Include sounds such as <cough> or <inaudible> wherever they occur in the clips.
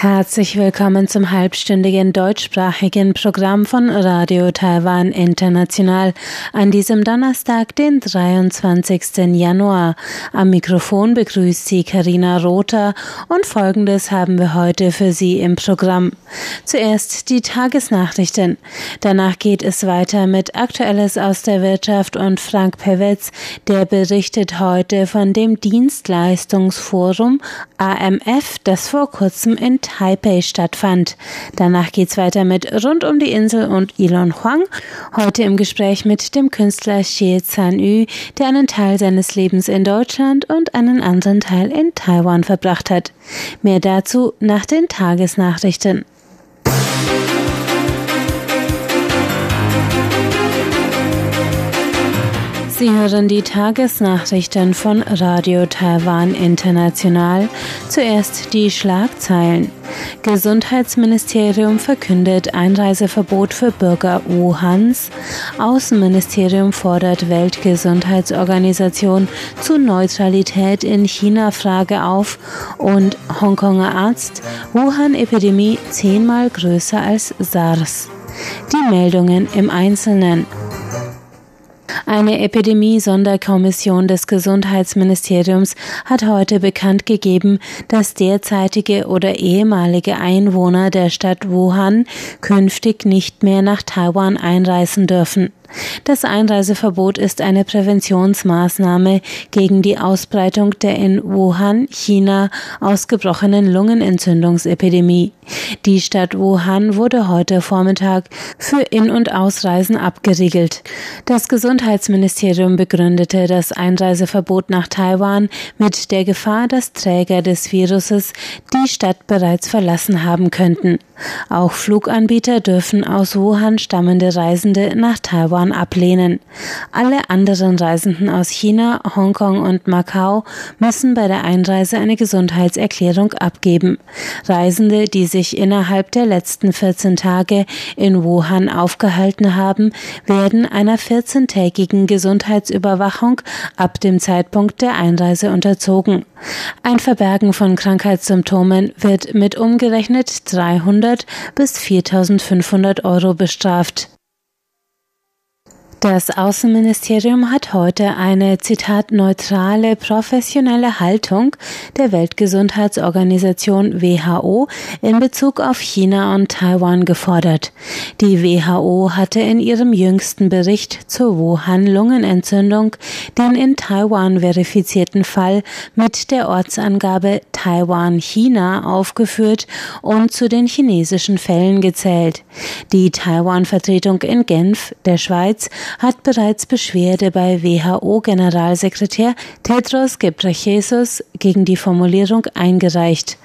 Herzlich willkommen zum halbstündigen deutschsprachigen Programm von Radio Taiwan International an diesem Donnerstag, den 23. Januar. Am Mikrofon begrüßt Sie Karina Rother und Folgendes haben wir heute für Sie im Programm. Zuerst die Tagesnachrichten. Danach geht es weiter mit Aktuelles aus der Wirtschaft und Frank Pewetz, der berichtet heute von dem Dienstleistungsforum AMF, das vor kurzem in Taipei stattfand. Danach geht's weiter mit Rund um die Insel und Elon Huang. Heute im Gespräch mit dem Künstler Xie Zhan Yu, der einen Teil seines Lebens in Deutschland und einen anderen Teil in Taiwan verbracht hat. Mehr dazu nach den Tagesnachrichten. Sie hören die Tagesnachrichten von Radio Taiwan International. Zuerst die Schlagzeilen. Gesundheitsministerium verkündet Einreiseverbot für Bürger Wuhans. Außenministerium fordert Weltgesundheitsorganisation zu Neutralität in China-Frage auf. Und Hongkonger Arzt, Wuhan-Epidemie zehnmal größer als SARS. Die Meldungen im Einzelnen. Eine Epidemie-Sonderkommission des Gesundheitsministeriums hat heute bekannt gegeben, dass derzeitige oder ehemalige Einwohner der Stadt Wuhan künftig nicht mehr nach Taiwan einreisen dürfen. Das Einreiseverbot ist eine Präventionsmaßnahme gegen die Ausbreitung der in Wuhan, China, ausgebrochenen Lungenentzündungsepidemie. Die Stadt Wuhan wurde heute Vormittag für In- und Ausreisen abgeriegelt. Das Gesundheitsministerium begründete das Einreiseverbot nach Taiwan mit der Gefahr, dass Träger des Viruses die Stadt bereits verlassen haben könnten. Auch Fluganbieter dürfen aus Wuhan stammende Reisende nach Taiwan ablehnen. Alle anderen Reisenden aus China, Hongkong und Macau müssen bei der Einreise eine Gesundheitserklärung abgeben. Reisende, die sich innerhalb der letzten 14 Tage in Wuhan aufgehalten haben, werden einer 14-tägigen Gesundheitsüberwachung ab dem Zeitpunkt der Einreise unterzogen. Ein Verbergen von Krankheitssymptomen wird mit umgerechnet 300 bis 4500 Euro bestraft. Das Außenministerium hat heute eine Zitat neutrale professionelle Haltung der Weltgesundheitsorganisation WHO in Bezug auf China und Taiwan gefordert. Die WHO hatte in ihrem jüngsten Bericht zur Wuhan-Lungenentzündung den in Taiwan verifizierten Fall mit der Ortsangabe Taiwan-China aufgeführt und zu den chinesischen Fällen gezählt. Die Taiwan-Vertretung in Genf, der Schweiz, hat bereits Beschwerde bei WHO-Generalsekretär Tedros Ghebreyesus gegen die Formulierung eingereicht.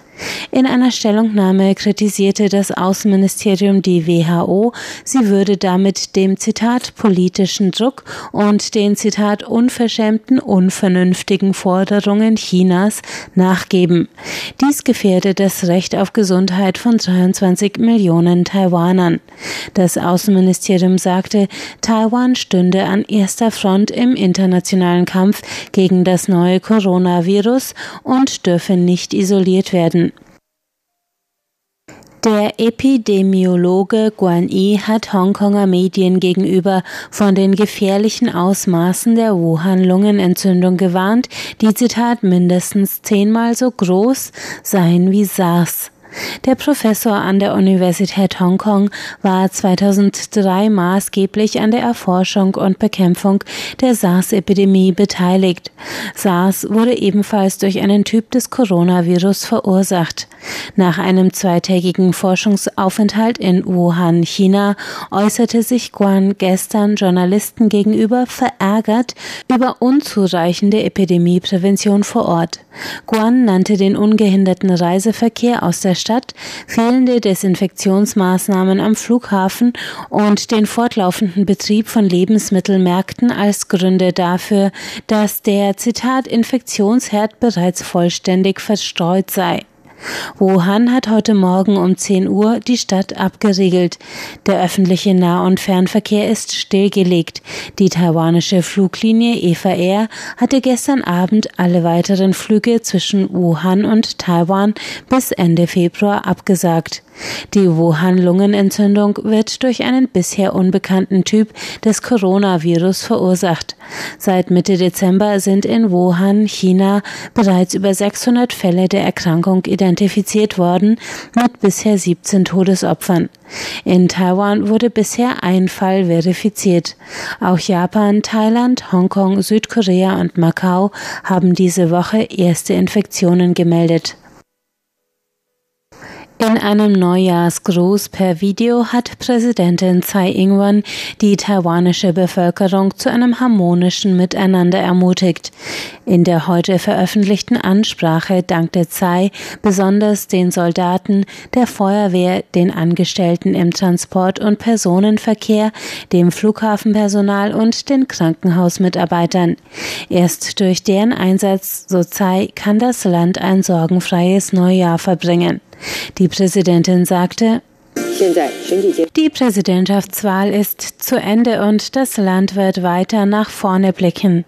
In einer Stellungnahme kritisierte das Außenministerium die WHO, sie würde damit dem Zitat politischen Druck und den Zitat unverschämten, unvernünftigen Forderungen Chinas nachgeben. Dies gefährde das Recht auf Gesundheit von 23 Millionen Taiwanern. Das Außenministerium sagte, Taiwan stünde an erster Front im internationalen Kampf gegen das neue Coronavirus und dürfe nicht isoliert werden. Der Epidemiologe Guan Yi hat Hongkonger Medien gegenüber von den gefährlichen Ausmaßen der Wuhan-Lungenentzündung gewarnt, die Zitat mindestens zehnmal so groß seien wie SARS. Der Professor an der Universität Hongkong war 2003 maßgeblich an der Erforschung und Bekämpfung der SARS-Epidemie beteiligt. SARS wurde ebenfalls durch einen Typ des Coronavirus verursacht. Nach einem zweitägigen Forschungsaufenthalt in Wuhan, China, äußerte sich Guan gestern Journalisten gegenüber verärgert über unzureichende Epidemieprävention vor Ort. Guan nannte den ungehinderten Reiseverkehr aus der Stadt, fehlende Desinfektionsmaßnahmen am Flughafen und den fortlaufenden Betrieb von Lebensmittelmärkten als Gründe dafür, dass der Zitat Infektionsherd bereits vollständig verstreut sei. Wuhan hat heute Morgen um 10 Uhr die Stadt abgeriegelt. Der öffentliche Nah- und Fernverkehr ist stillgelegt. Die taiwanische Fluglinie Eva Air hatte gestern Abend alle weiteren Flüge zwischen Wuhan und Taiwan bis Ende Februar abgesagt. Die Wuhan-Lungenentzündung wird durch einen bisher unbekannten Typ des Coronavirus verursacht. Seit Mitte Dezember sind in Wuhan, China, bereits über 600 Fälle der Erkrankung identifiziert worden, mit bisher 17 Todesopfern. In Taiwan wurde bisher ein Fall verifiziert. Auch Japan, Thailand, Hongkong, Südkorea und Macau haben diese Woche erste Infektionen gemeldet. In einem Neujahrsgruß per Video hat Präsidentin Tsai Ing-wen die taiwanische Bevölkerung zu einem harmonischen Miteinander ermutigt. In der heute veröffentlichten Ansprache dankte Tsai besonders den Soldaten, der Feuerwehr, den Angestellten im Transport- und Personenverkehr, dem Flughafenpersonal und den Krankenhausmitarbeitern. Erst durch deren Einsatz, so Tsai, kann das Land ein sorgenfreies Neujahr verbringen. Die Präsidentin sagte, die Präsidentschaftswahl ist zu Ende und das Land wird weiter nach vorne blicken.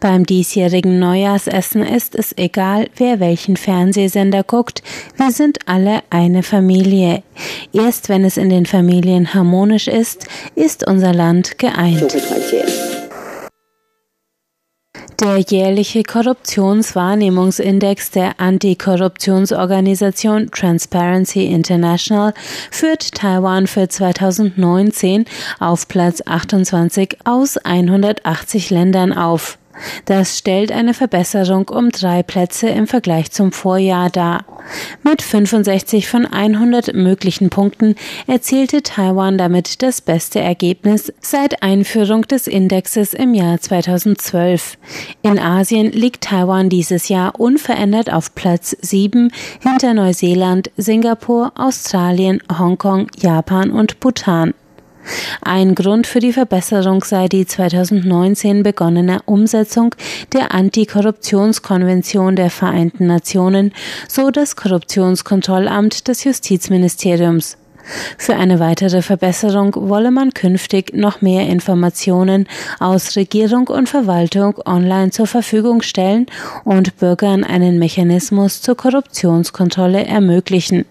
Beim diesjährigen Neujahrsessen ist es egal, wer welchen Fernsehsender guckt. Wir sind alle eine Familie. Erst wenn es in den Familien harmonisch ist, ist unser Land geeint. Der jährliche Korruptionswahrnehmungsindex der Antikorruptionsorganisation Transparency International führt Taiwan für 2019 auf Platz 28 aus 180 Ländern auf. Das stellt eine Verbesserung um drei Plätze im Vergleich zum Vorjahr dar. Mit 65 von 100 möglichen Punkten erzielte Taiwan damit das beste Ergebnis seit Einführung des Indexes im Jahr 2012. In Asien liegt Taiwan dieses Jahr unverändert auf Platz 7 hinter Neuseeland, Singapur, Australien, Hongkong, Japan und Bhutan. Ein Grund für die Verbesserung sei die 2019 begonnene Umsetzung der Antikorruptionskonvention der Vereinten Nationen, so das Korruptionskontrollamt des Justizministeriums. Für eine weitere Verbesserung wolle man künftig noch mehr Informationen aus Regierung und Verwaltung online zur Verfügung stellen und Bürgern einen Mechanismus zur Korruptionskontrolle ermöglichen.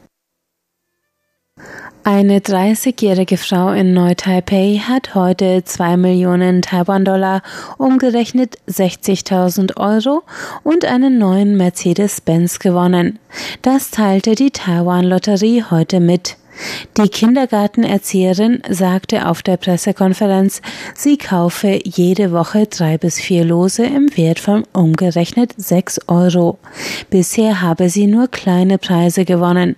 Eine 30-jährige Frau in Neu-Taipei hat heute 2 Millionen Taiwan-Dollar, umgerechnet 60.000 Euro, und einen neuen Mercedes-Benz gewonnen. Das teilte die Taiwan-Lotterie heute mit. Die Kindergartenerzieherin sagte auf der Pressekonferenz, sie kaufe jede Woche drei bis vier Lose im Wert von umgerechnet sechs Euro. Bisher habe sie nur kleine Preise gewonnen.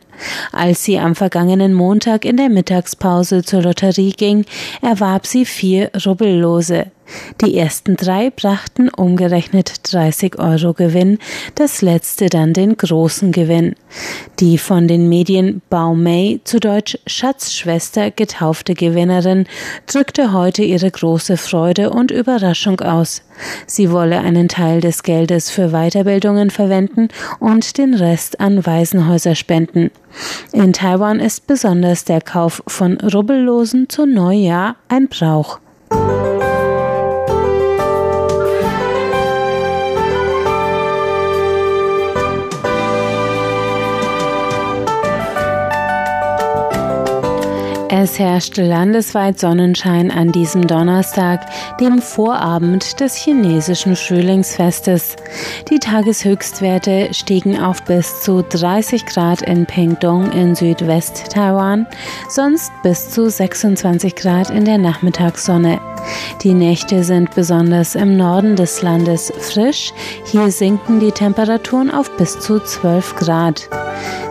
Als sie am vergangenen Montag in der Mittagspause zur Lotterie ging, erwarb sie vier Rubbellose. Die ersten drei brachten umgerechnet 30 Euro Gewinn, das letzte dann den großen Gewinn. Die von den Medien Baumei, zu Deutsch Schatzschwester, getaufte Gewinnerin drückte heute ihre große Freude und Überraschung aus. Sie wolle einen Teil des Geldes für Weiterbildungen verwenden und den Rest an Waisenhäuser spenden. In Taiwan ist besonders der Kauf von Rubbellosen zu Neujahr ein Brauch. Es herrschte landesweit Sonnenschein an diesem Donnerstag, dem Vorabend des chinesischen Frühlingsfestes. Die Tageshöchstwerte stiegen auf bis zu 30 Grad in Pingdong in Südwest-Taiwan, sonst bis zu 26 Grad in der Nachmittagssonne. Die Nächte sind besonders im Norden des Landes frisch. Hier sinken die Temperaturen auf bis zu 12 Grad.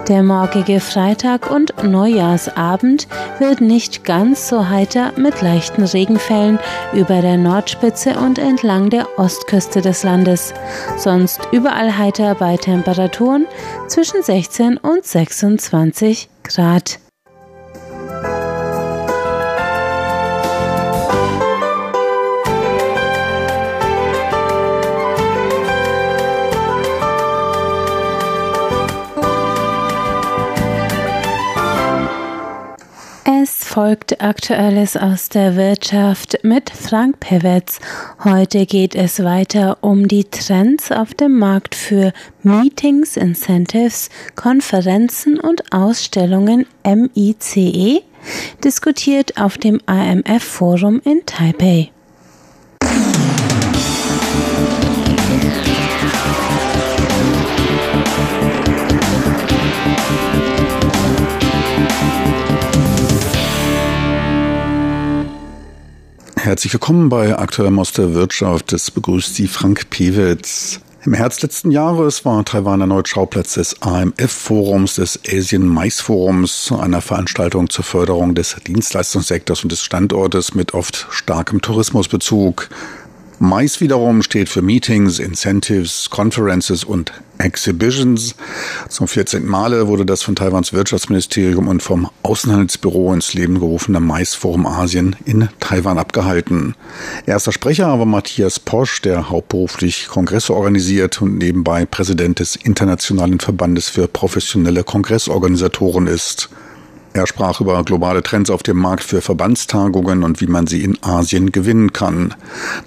Der morgige Freitag und Neujahrsabend wird nicht ganz so heiter mit leichten Regenfällen über der Nordspitze und entlang der Ostküste des Landes. Sonst überall heiter bei Temperaturen zwischen 16 und 26 Grad. Folgt Aktuelles aus der Wirtschaft mit Frank Pewetz. Heute geht es weiter um die Trends auf dem Markt für Meetings, Incentives, Konferenzen und Ausstellungen MICE, diskutiert auf dem IMF-Forum in Taipei. Herzlich willkommen bei Aktuellem aus der Wirtschaft. Es begrüßt Sie Frank Pewitz. Im Herbst letzten Jahres war Taiwan erneut Schauplatz des AMF-Forums, des Asian Mais Forums, einer Veranstaltung zur Förderung des Dienstleistungssektors und des Standortes mit oft starkem Tourismusbezug. Mais wiederum steht für Meetings, Incentives, Conferences und Exhibitions. Zum 14. Male wurde das von Taiwans Wirtschaftsministerium und vom Außenhandelsbüro ins Leben gerufene Mais-Forum Asien in Taiwan abgehalten. Erster Sprecher war Matthias Posch, der hauptberuflich Kongresse organisiert und nebenbei Präsident des Internationalen Verbandes für professionelle Kongressorganisatoren ist. Er sprach über globale Trends auf dem Markt für Verbandstagungen und wie man sie in Asien gewinnen kann.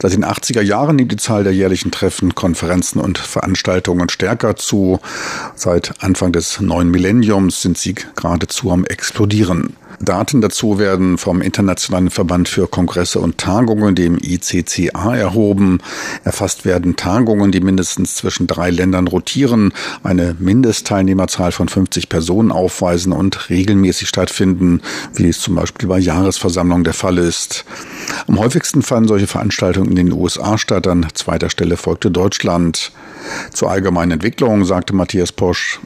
Seit den 80er Jahren nimmt die Zahl der jährlichen Treffen, Konferenzen und Veranstaltungen stärker zu. Seit Anfang des neuen Millenniums sind sie geradezu am explodieren. Daten dazu werden vom Internationalen Verband für Kongresse und Tagungen, dem ICCA, erhoben. Erfasst werden Tagungen, die mindestens zwischen drei Ländern rotieren, eine Mindestteilnehmerzahl von 50 Personen aufweisen und regelmäßig stattfinden, wie es zum Beispiel bei Jahresversammlungen der Fall ist. Am häufigsten fanden solche Veranstaltungen in den USA statt, an zweiter Stelle folgte Deutschland. Zur allgemeinen Entwicklung sagte Matthias Posch,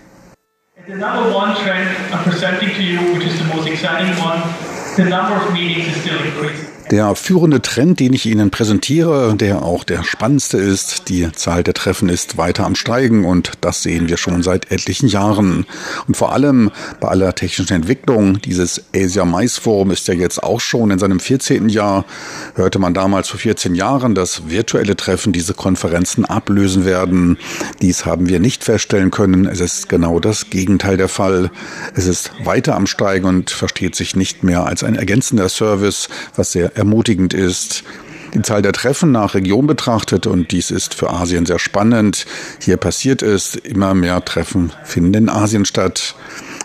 the number of meetings is still increasing. Der führende Trend, den ich Ihnen präsentiere, der auch der spannendste ist, die Zahl der Treffen ist weiter am Steigen und das sehen wir schon seit etlichen Jahren. Und vor allem bei aller technischen Entwicklung, dieses Asia Mais Forum ist ja jetzt auch schon in seinem 14. Jahr, hörte man damals vor 14 Jahren, dass virtuelle Treffen diese Konferenzen ablösen werden. Dies haben wir nicht feststellen können. Es ist genau das Gegenteil der Fall. Es ist weiter am Steigen und versteht sich nicht mehr als ein ergänzender Service, was sehr ermutigend ist. Die Zahl der Treffen nach Region betrachtet, und dies ist für Asien sehr spannend. Hier passiert es, immer mehr Treffen finden in Asien statt.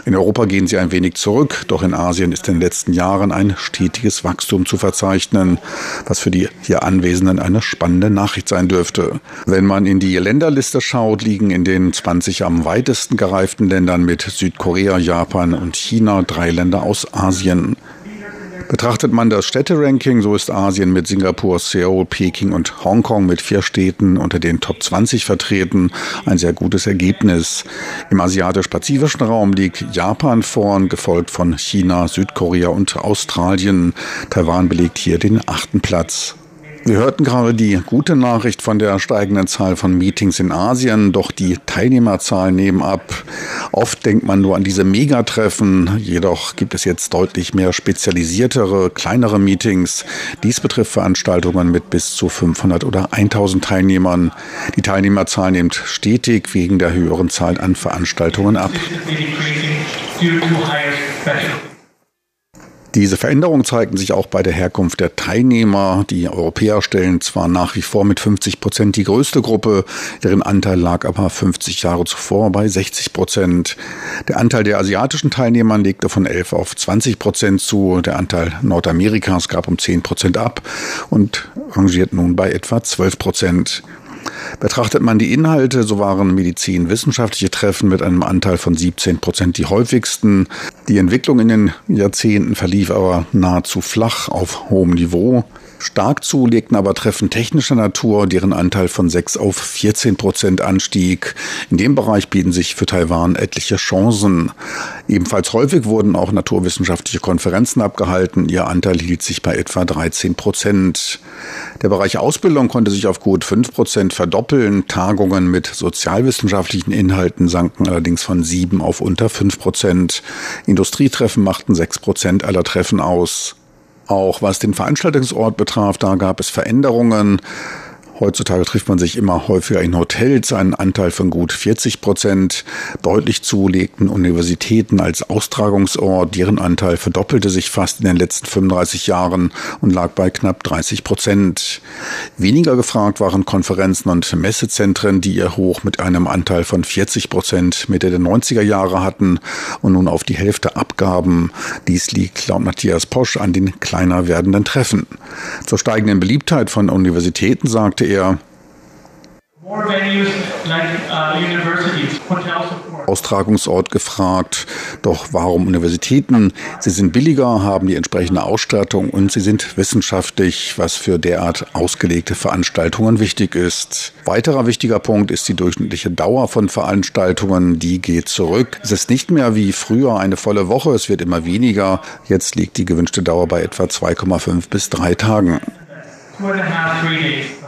In Europa gehen sie ein wenig zurück, doch in Asien ist in den letzten Jahren ein stetiges Wachstum zu verzeichnen, was für die hier Anwesenden eine spannende Nachricht sein dürfte. Wenn man in die Länderliste schaut, liegen in den 20 am weitesten gereiften Ländern mit Südkorea, Japan und China drei Länder aus Asien. Betrachtet man das Städteranking, so ist Asien mit Singapur, Seoul, Peking und Hongkong mit vier Städten unter den Top 20 vertreten. Ein sehr gutes Ergebnis. Im asiatisch-pazifischen Raum liegt Japan vorn, gefolgt von China, Südkorea und Australien. Taiwan belegt hier den achten Platz. Wir hörten gerade die gute Nachricht von der steigenden Zahl von Meetings in Asien, doch die Teilnehmerzahlen nehmen ab. Oft denkt man nur an diese Megatreffen, jedoch gibt es jetzt deutlich mehr spezialisiertere, kleinere Meetings. Dies betrifft Veranstaltungen mit bis zu 500 oder 1000 Teilnehmern. Die Teilnehmerzahl nimmt stetig wegen der höheren Zahl an Veranstaltungen ab. Diese Veränderungen zeigten sich auch bei der Herkunft der Teilnehmer. Die Europäer stellen zwar nach wie vor mit 50 Prozent die größte Gruppe, deren Anteil lag aber 50 Jahre zuvor bei 60 Prozent. Der Anteil der asiatischen Teilnehmer legte von 11 auf 20 Prozent zu. Der Anteil Nordamerikas gab um 10 Prozent ab und rangiert nun bei etwa 12 Prozent. Betrachtet man die Inhalte, so waren medizinwissenschaftliche Treffen mit einem Anteil von 17 Prozent die häufigsten. Die Entwicklung in den Jahrzehnten verlief aber nahezu flach auf hohem Niveau. Stark zu legten aber Treffen technischer Natur, deren Anteil von 6 auf 14 Prozent anstieg. In dem Bereich bieten sich für Taiwan etliche Chancen. Ebenfalls häufig wurden auch naturwissenschaftliche Konferenzen abgehalten. Ihr Anteil hielt sich bei etwa 13 Prozent. Der Bereich Ausbildung konnte sich auf gut 5 Prozent verdoppeln. Tagungen mit sozialwissenschaftlichen Inhalten sanken allerdings von 7 auf unter 5 Prozent. Industrietreffen machten 6 Prozent aller Treffen aus. Auch was den Veranstaltungsort betraf, da gab es Veränderungen. Heutzutage trifft man sich immer häufiger in Hotels, einen Anteil von gut 40 Prozent. Deutlich zulegten Universitäten als Austragungsort, deren Anteil verdoppelte sich fast in den letzten 35 Jahren und lag bei knapp 30 Prozent. Weniger gefragt waren Konferenzen und Messezentren, die ihr Hoch mit einem Anteil von 40 Prozent Mitte der 90er Jahre hatten und nun auf die Hälfte abgaben. Dies liegt laut Matthias Posch an den kleiner werdenden Treffen. Zur steigenden Beliebtheit von Universitäten sagte er, like uh, Austragungsort gefragt. Doch warum Universitäten? Sie sind billiger, haben die entsprechende Ausstattung und sie sind wissenschaftlich, was für derart ausgelegte Veranstaltungen wichtig ist. Weiterer wichtiger Punkt ist die durchschnittliche Dauer von Veranstaltungen. Die geht zurück. Es ist nicht mehr wie früher eine volle Woche, es wird immer weniger. Jetzt liegt die gewünschte Dauer bei etwa 2,5 bis 3 Tagen. Two and a half, three days.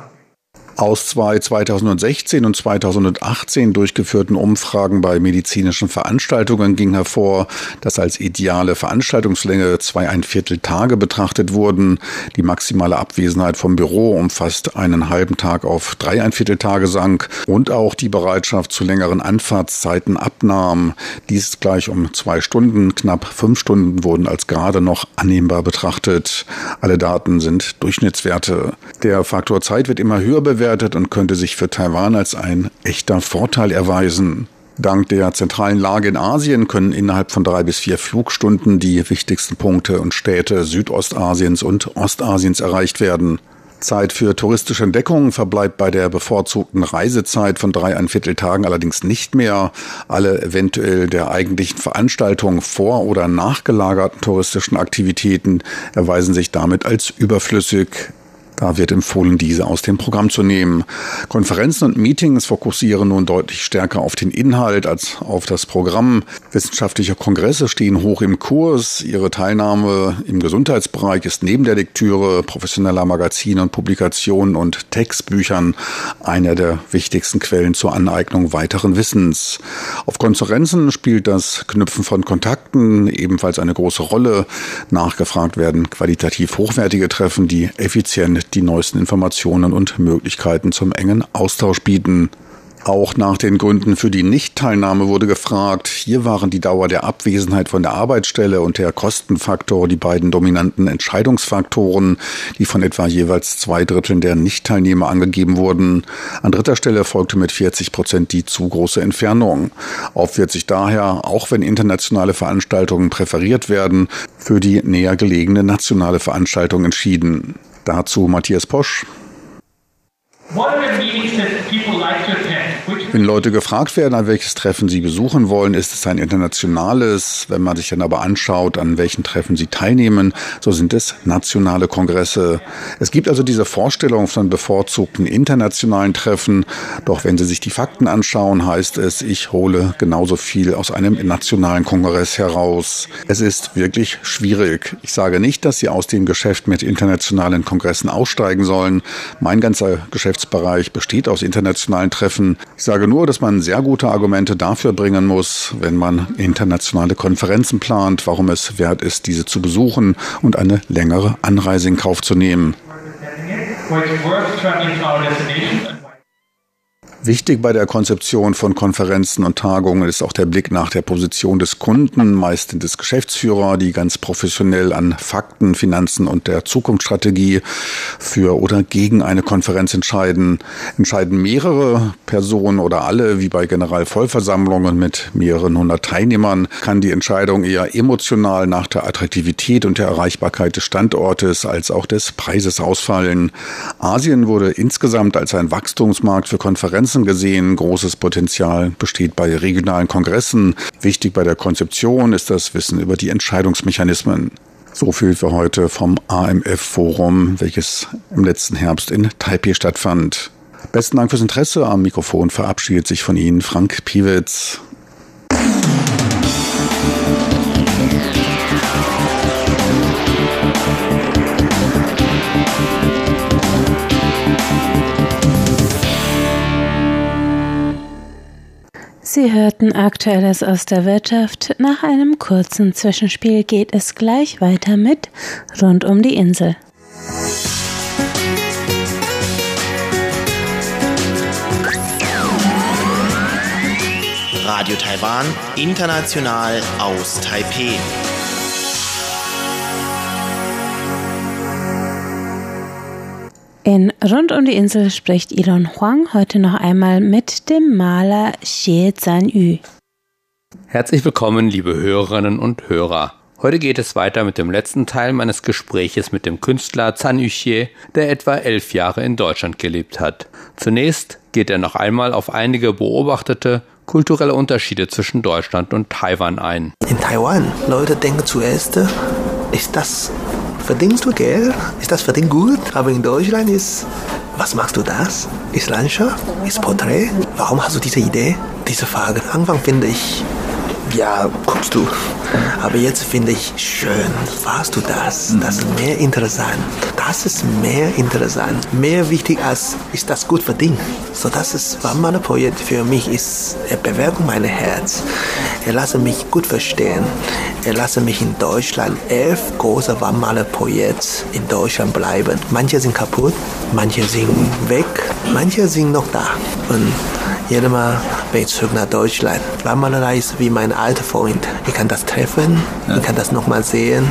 Aus zwei 2016 und 2018 durchgeführten Umfragen bei medizinischen Veranstaltungen ging hervor, dass als ideale Veranstaltungslänge zweieinviertel Tage betrachtet wurden. Die maximale Abwesenheit vom Büro um fast einen halben Tag auf dreieinviertel Tage sank und auch die Bereitschaft zu längeren Anfahrtszeiten abnahm. Dies gleich um zwei Stunden, knapp fünf Stunden wurden als gerade noch annehmbar betrachtet. Alle Daten sind Durchschnittswerte. Der Faktor Zeit wird immer höher bewertet bewertet und könnte sich für Taiwan als ein echter Vorteil erweisen. Dank der zentralen Lage in Asien können innerhalb von drei bis vier Flugstunden die wichtigsten Punkte und Städte Südostasiens und Ostasiens erreicht werden. Zeit für touristische Entdeckungen verbleibt bei der bevorzugten Reisezeit von dreieinviertel Tagen allerdings nicht mehr. Alle eventuell der eigentlichen Veranstaltung vor- oder nachgelagerten touristischen Aktivitäten erweisen sich damit als überflüssig. Da wird empfohlen, diese aus dem Programm zu nehmen. Konferenzen und Meetings fokussieren nun deutlich stärker auf den Inhalt als auf das Programm. Wissenschaftliche Kongresse stehen hoch im Kurs. Ihre Teilnahme im Gesundheitsbereich ist neben der Lektüre professioneller Magazine und Publikationen und Textbüchern einer der wichtigsten Quellen zur Aneignung weiteren Wissens. Auf Konferenzen spielt das Knüpfen von Kontakten ebenfalls eine große Rolle. Nachgefragt werden qualitativ hochwertige Treffen, die effizient die neuesten Informationen und Möglichkeiten zum engen Austausch bieten. Auch nach den Gründen für die Nichtteilnahme wurde gefragt. Hier waren die Dauer der Abwesenheit von der Arbeitsstelle und der Kostenfaktor die beiden dominanten Entscheidungsfaktoren, die von etwa jeweils zwei Dritteln der Nichtteilnehmer angegeben wurden. An dritter Stelle folgte mit 40 Prozent die zu große Entfernung. Oft wird sich daher, auch wenn internationale Veranstaltungen präferiert werden, für die näher gelegene nationale Veranstaltung entschieden. Dazu Matthias Posch. What are the? Wenn Leute gefragt werden, an welches Treffen sie besuchen wollen, ist es ein internationales. Wenn man sich dann aber anschaut, an welchen Treffen sie teilnehmen, so sind es nationale Kongresse. Es gibt also diese Vorstellung von bevorzugten internationalen Treffen. Doch wenn Sie sich die Fakten anschauen, heißt es, ich hole genauso viel aus einem nationalen Kongress heraus. Es ist wirklich schwierig. Ich sage nicht, dass Sie aus dem Geschäft mit internationalen Kongressen aussteigen sollen. Mein ganzer Geschäftsbereich besteht aus internationalen Treffen. Ich sage sage nur, dass man sehr gute Argumente dafür bringen muss, wenn man internationale Konferenzen plant, warum es wert ist, diese zu besuchen und eine längere Anreise in Kauf zu nehmen. Wichtig bei der Konzeption von Konferenzen und Tagungen ist auch der Blick nach der Position des Kunden, meist des Geschäftsführer, die ganz professionell an Fakten, Finanzen und der Zukunftsstrategie für oder gegen eine Konferenz entscheiden. Entscheiden mehrere Personen oder alle, wie bei Generalvollversammlungen mit mehreren hundert Teilnehmern, kann die Entscheidung eher emotional nach der Attraktivität und der Erreichbarkeit des Standortes als auch des Preises ausfallen. Asien wurde insgesamt als ein Wachstumsmarkt für Konferenzen Grenzen gesehen. Großes Potenzial besteht bei regionalen Kongressen. Wichtig bei der Konzeption ist das Wissen über die Entscheidungsmechanismen. So viel für heute vom AMF-Forum, welches im letzten Herbst in Taipei stattfand. Besten Dank fürs Interesse. Am Mikrofon verabschiedet sich von Ihnen Frank Piewitz. Sie hörten Aktuelles aus der Wirtschaft. Nach einem kurzen Zwischenspiel geht es gleich weiter mit Rund um die Insel. Radio Taiwan, international aus Taipei. In Rund um die Insel spricht Elon Huang heute noch einmal mit dem Maler Xie Zhanyu. Herzlich willkommen, liebe Hörerinnen und Hörer. Heute geht es weiter mit dem letzten Teil meines Gespräches mit dem Künstler Zhan Yuxie, der etwa elf Jahre in Deutschland gelebt hat. Zunächst geht er noch einmal auf einige beobachtete kulturelle Unterschiede zwischen Deutschland und Taiwan ein. In Taiwan, Leute denken zuerst, ist das, verdienst du Geld? Ist das verdient gut? Aber in Deutschland ist, was machst du das? Ist Landschaft? Ist Porträt? Warum hast du diese Idee? Diese Frage. Anfang finde ich ja, guckst du. Aber jetzt finde ich schön, warst du das? Das ist mehr interessant. Das ist mehr interessant. Mehr wichtig als, ist das gut verdient? So, das ist, mein Projekt für mich ist, er bewegt mein Herz. Er lasse mich gut verstehen. Er lasse mich in Deutschland elf große Wandmalerprojekte in Deutschland bleiben. Manche sind kaputt, manche sind weg, manche sind noch da. Und jedes Mal bin ich zurück nach Deutschland. Wandmalerei ist wie mein alter Freund. Ich kann das treffen, ja. ich kann das nochmal sehen.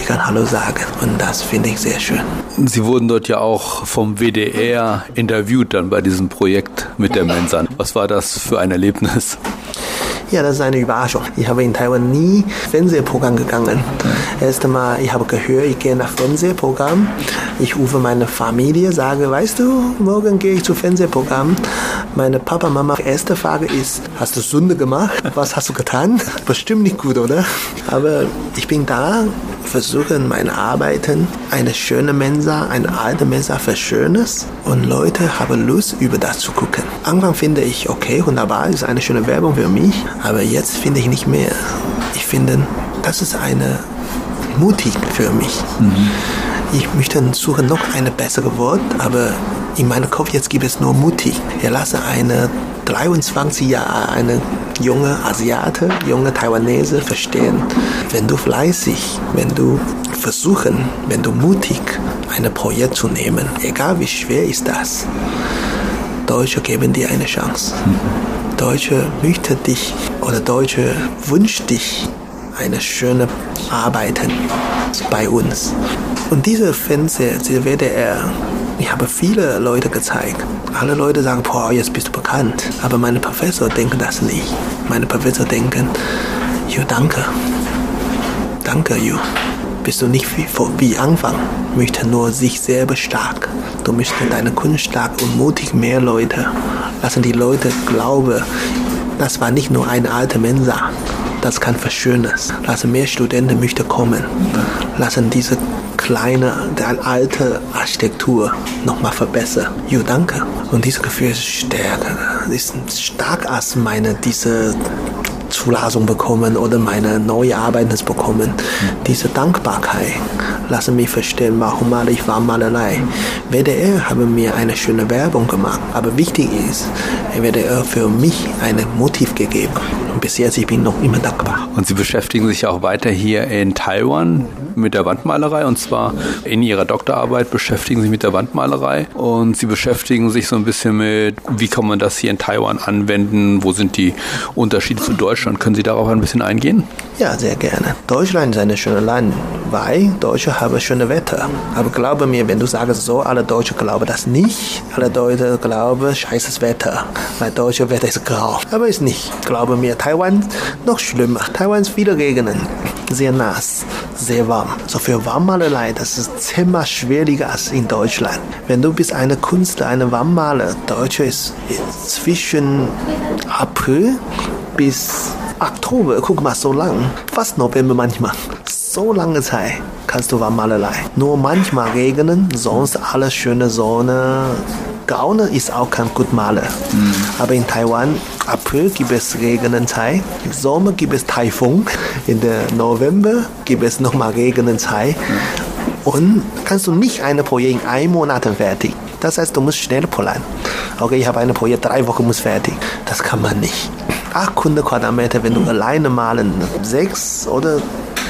Ich kann Hallo sagen und das finde ich sehr schön. Sie wurden dort ja auch vom WDR interviewt dann bei diesem Projekt mit der Mensa. Was war das für ein Erlebnis? Ja, das ist eine Überraschung. Ich habe in Taiwan nie Fernsehprogramm gegangen. Erst einmal, ich habe gehört, ich gehe nach Fernsehprogramm. Ich rufe meine Familie, sage, weißt du, morgen gehe ich zu Fernsehprogramm. Meine Papa, Mama, erste Frage ist, hast du Sünde gemacht? Was hast du getan? Bestimmt nicht gut, oder? Aber ich bin da, versuche meine Arbeiten, eine schöne Mensa, eine alte Mensa für Schönes und Leute haben Lust, über das zu gucken. Anfang finde ich, okay, wunderbar, ist eine schöne Werbung für mich, aber jetzt finde ich nicht mehr. Ich finde, das ist eine mutig für mich. Mhm. Ich möchte suchen noch eine bessere Wort, aber in meinem Kopf jetzt gibt es nur mutig. Ich lasse eine 23 Jahre eine junge Asiate, junge Taiwanese verstehen. Wenn du fleißig, wenn du versuchen, wenn du mutig, ein Projekt zu nehmen, egal wie schwer ist das, Deutsche geben dir eine Chance. Deutsche möchte dich oder Deutsche wünscht dich eine schöne Arbeiten bei uns. Und diese Fenster, diese WDR, ich habe viele Leute gezeigt. Alle Leute sagen, boah, jetzt bist du bekannt. Aber meine Professor denken das nicht. Meine Professor denken, Jo, danke. Danke, Jo bist du nicht wie, wie Anfang, möchte nur sich selber stark. Du möchtest deine Kunst stark und mutig mehr Leute. Lassen die Leute glauben, das war nicht nur eine alte Mensa, das kann verschönern. Lassen mehr Studenten möchten kommen. Lassen diese kleine, der alte Architektur nochmal verbessern. Jo, danke. Und dieses Gefühl ist stärker, ist stark als meine, diese Zulassung bekommen oder meine neue Arbeit bekommen. Diese Dankbarkeit lassen mich verstehen, warum male ich Warmmalerei. WDR habe mir eine schöne Werbung gemacht, aber wichtig ist, WDR für mich ein Motiv gegeben. Und bis jetzt ich bin noch immer dankbar. Und Sie beschäftigen sich auch weiter hier in Taiwan mit der Wandmalerei und zwar in Ihrer Doktorarbeit beschäftigen Sie sich mit der Wandmalerei und Sie beschäftigen sich so ein bisschen mit, wie kann man das hier in Taiwan anwenden, wo sind die Unterschiede zu Deutschland. Können Sie darauf ein bisschen eingehen? Ja, sehr gerne. Deutschland ist ein schönes Land, weil Deutsche haben schönes Wetter. Aber glaube mir, wenn du sagst so, alle Deutsche glauben das nicht. Alle Deutsche glauben, scheißes Wetter, weil deutsche Wetter ist grau. Aber ist nicht. Glaube mir, Taiwan noch schlimmer. Taiwan ist viele Gegenden, sehr nass, sehr warm. So für Warmmalerei, das ist zehnmal schwieriger als in Deutschland. Wenn du bist eine Künstler, eine Warmmaler, Deutsche ist zwischen April bis Oktober, guck mal, so lang. Fast November manchmal. So lange Zeit kannst du Warmmalerei. Nur manchmal regnen, sonst alles schöne Sonne. Gaune ist auch kein gut Maler. Mhm. Aber in Taiwan, April gibt es Regenenzeit, im Sommer gibt es Taifun, in der November gibt es nochmal Regenenzeit. Mhm. Und kannst du nicht ein Projekt in einem Monat fertig. Das heißt, du musst schnell planen. Okay, ich habe ein Projekt, drei Wochen muss fertig. Das kann man nicht. 800 Quadratmeter, wenn du alleine malen, sechs oder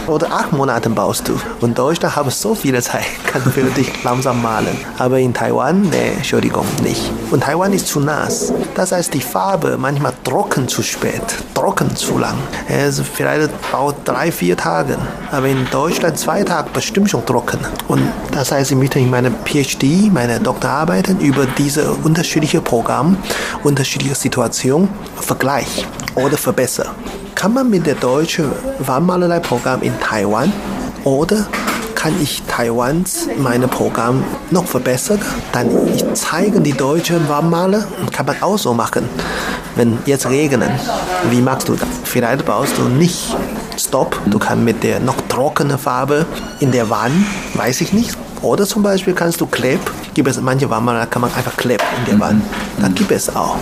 oder acht Monaten baust du. Und Deutschland habe so viele Zeit, <laughs> kann für dich langsam malen. Aber in Taiwan, nee, Entschuldigung, nicht. Und Taiwan ist zu nass. Das heißt, die Farbe manchmal trocken zu spät, trocken zu lang. Es vielleicht braucht drei, vier Tage. Aber in Deutschland zwei Tage bestimmt schon trocken. Und das heißt, ich möchte in meiner PhD, meine Doktorarbeiten über diese unterschiedlichen Programme, unterschiedliche Situationen vergleichen oder verbessern. Kann man mit der deutschen Wandmalerei-Programm in Taiwan oder kann ich Taiwans meine Programm noch verbessern. Dann ich zeige die deutschen Wandmaler, kann man auch so machen. Wenn jetzt regnen, wie machst du das? Vielleicht brauchst du nicht Stop, du kannst mit der noch trockenen Farbe in der Wand, weiß ich nicht, oder zum Beispiel kannst du Kleb, gibt es manche Wandmaler, kann man einfach Kleb in der Wand. Das gibt es auch.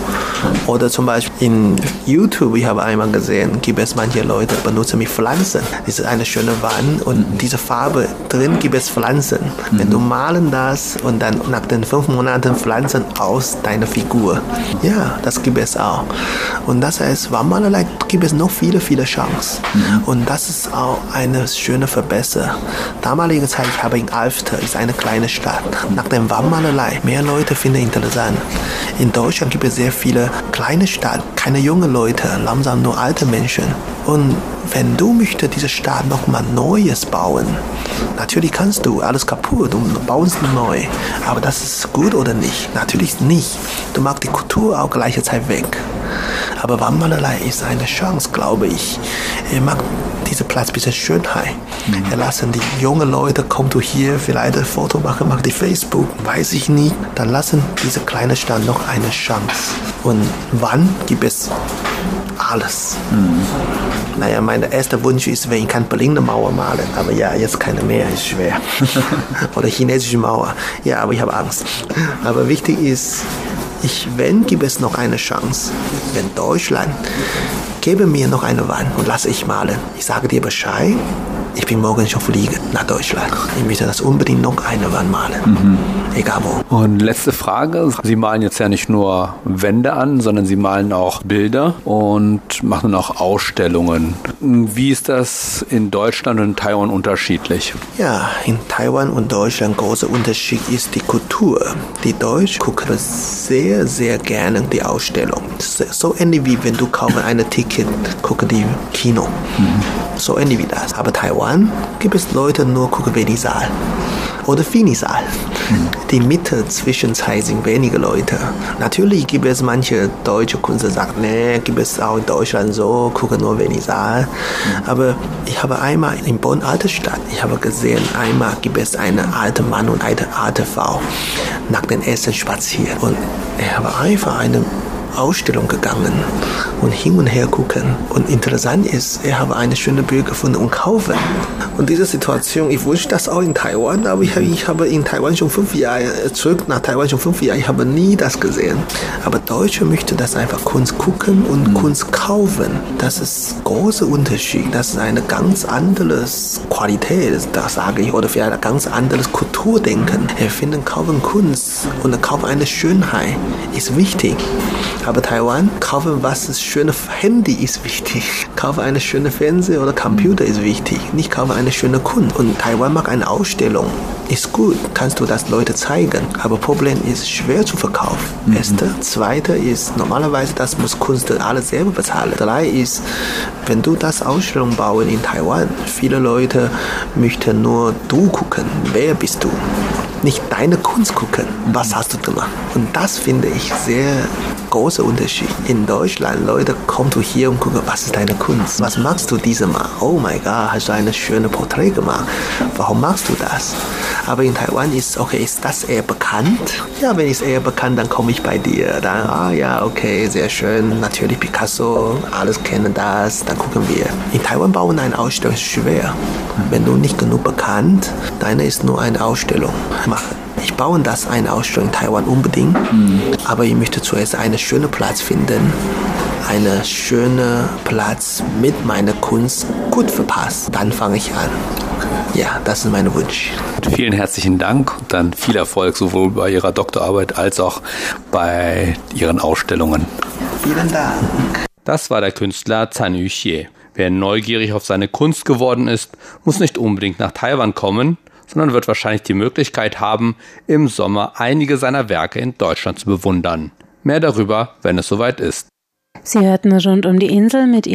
Oder zum Beispiel in YouTube, ich habe einmal gesehen, gibt es manche Leute benutzen mit Pflanzen. Das ist eine schöne Wand und diese Farbe drin gibt es Pflanzen. Wenn du malen das und dann nach den fünf Monaten Pflanzen aus deiner Figur. Ja, das gibt es auch. Und das heißt, Wandmalerei gibt es noch viele, viele Chancen. Und das ist auch eine schöne Verbesserung. Damalige Zeit, ich habe in Alfter, ist eine kleine Stadt. Nach dem Wandmalerei, mehr Leute finden interessant. In Deutschland gibt es sehr viele kleine Städte, keine jungen Leute, langsam nur alte Menschen. Und wenn du möchtest diese Stadt nochmal Neues bauen, natürlich kannst du alles kaputt und baust neu. Aber das ist gut oder nicht? Natürlich nicht. Du machst die Kultur auch gleiche Zeit weg. Aber Wandmalerei ist eine Chance, glaube ich. Er macht diesen Platz ein bisschen Schönheit. Mhm. Er lassen die jungen Leute, komm du hier, vielleicht ein Foto machen, mach die Facebook, weiß ich nicht. Dann lassen diese kleine Stadt noch eine Chance. Und wann gibt es alles? Mhm. Naja, mein erster Wunsch ist, wenn ich kann Berliner Mauer malen, aber ja, jetzt keine mehr, ist schwer. <laughs> Oder chinesische Mauer. Ja, aber ich habe Angst. Aber wichtig ist, ich, wenn, gibt es noch eine Chance. Wenn Deutschland, gebe mir noch eine Wand und lasse ich malen. Ich sage dir Bescheid, ich bin morgen schon fliegen nach Deutschland. Ich möchte das unbedingt noch eine Wand malen. Mhm. Egal wo. Und letzte Frage. Sie malen jetzt ja nicht nur Wände an, sondern Sie malen auch Bilder und machen auch Ausstellungen. Wie ist das in Deutschland und in Taiwan unterschiedlich? Ja, in Taiwan und Deutschland großer Unterschied ist die Kultur. Die Deutschen gucken sehr, sehr gerne die Ausstellung. So ähnlich wie wenn du kaufst ein Ticket, gucken die Kino. Mhm. So ähnlich wie das. Aber Taiwan gibt es Leute nur gucken Venisaal oder Finisal. Mhm. Die Mitte Zwischenzeit sind wenige Leute. Natürlich gibt es manche deutsche Künstler, die sagen, nee, gibt es auch in Deutschland so, gucken nur Venisal. Mhm. Aber ich habe einmal in Bonn alte Stadt, ich habe gesehen, einmal gibt es einen alten Mann und eine alte Frau nach dem Essen spazieren. Und er habe einfach eine Ausstellung gegangen und hin und her gucken. Und interessant ist, er habe eine schöne Bild gefunden und kaufen. Und diese Situation, ich wünsche das auch in Taiwan, aber ich, ich habe in Taiwan schon fünf Jahre, zurück nach Taiwan schon fünf Jahre, ich habe nie das gesehen. Aber Deutsche möchten das einfach Kunst gucken und mhm. Kunst kaufen. Das ist großer Unterschied. Das ist eine ganz andere Qualität, das sage ich, oder vielleicht ein ganz anderes Kulturdenken. Er findet kaufen Kunst und kaufen eine Schönheit ist wichtig. Aber Taiwan, kaufen was ist schöne Handy ist wichtig. Kaufen eine schöne Fernseher oder Computer ist wichtig. Nicht kaufen eine schöne Kunst. Und Taiwan macht eine Ausstellung. Ist gut, kannst du das Leute zeigen. Aber Problem ist schwer zu verkaufen. Mhm. Erste. Zweite ist normalerweise das muss Kunst alles selber bezahlen. Drei ist, wenn du das Ausstellung bauen in Taiwan, viele Leute möchten nur du gucken. Wer bist du? nicht deine Kunst gucken, was hast du gemacht. Und das finde ich sehr großer Unterschied. In Deutschland, Leute kommen du hier und gucken, was ist deine Kunst? Was machst du diese Mal? Oh mein Gott, hast du eine schöne Porträt gemacht? Warum machst du das? Aber in Taiwan ist, okay, ist das eher bekannt? Ja, wenn es eher bekannt, dann komme ich bei dir. Dann, ah ja, okay, sehr schön. Natürlich Picasso, alles kennen das, dann gucken wir. In Taiwan bauen eine Ausstellung ist schwer. Wenn du nicht genug bekannt, deine ist nur eine Ausstellung machen. Ich baue das eine Ausstellung in Taiwan unbedingt, mhm. aber ich möchte zuerst einen schönen Platz finden, einen schönen Platz mit meiner Kunst gut verpasst. Dann fange ich an. Ja, das ist mein Wunsch. Vielen herzlichen Dank und dann viel Erfolg sowohl bei Ihrer Doktorarbeit als auch bei Ihren Ausstellungen. Vielen Dank. Das war der Künstler Zan Yuxie. Wer neugierig auf seine Kunst geworden ist, muss nicht unbedingt nach Taiwan kommen, sondern wird wahrscheinlich die Möglichkeit haben, im Sommer einige seiner Werke in Deutschland zu bewundern. Mehr darüber, wenn es soweit ist. Sie hörten rund um die Insel mit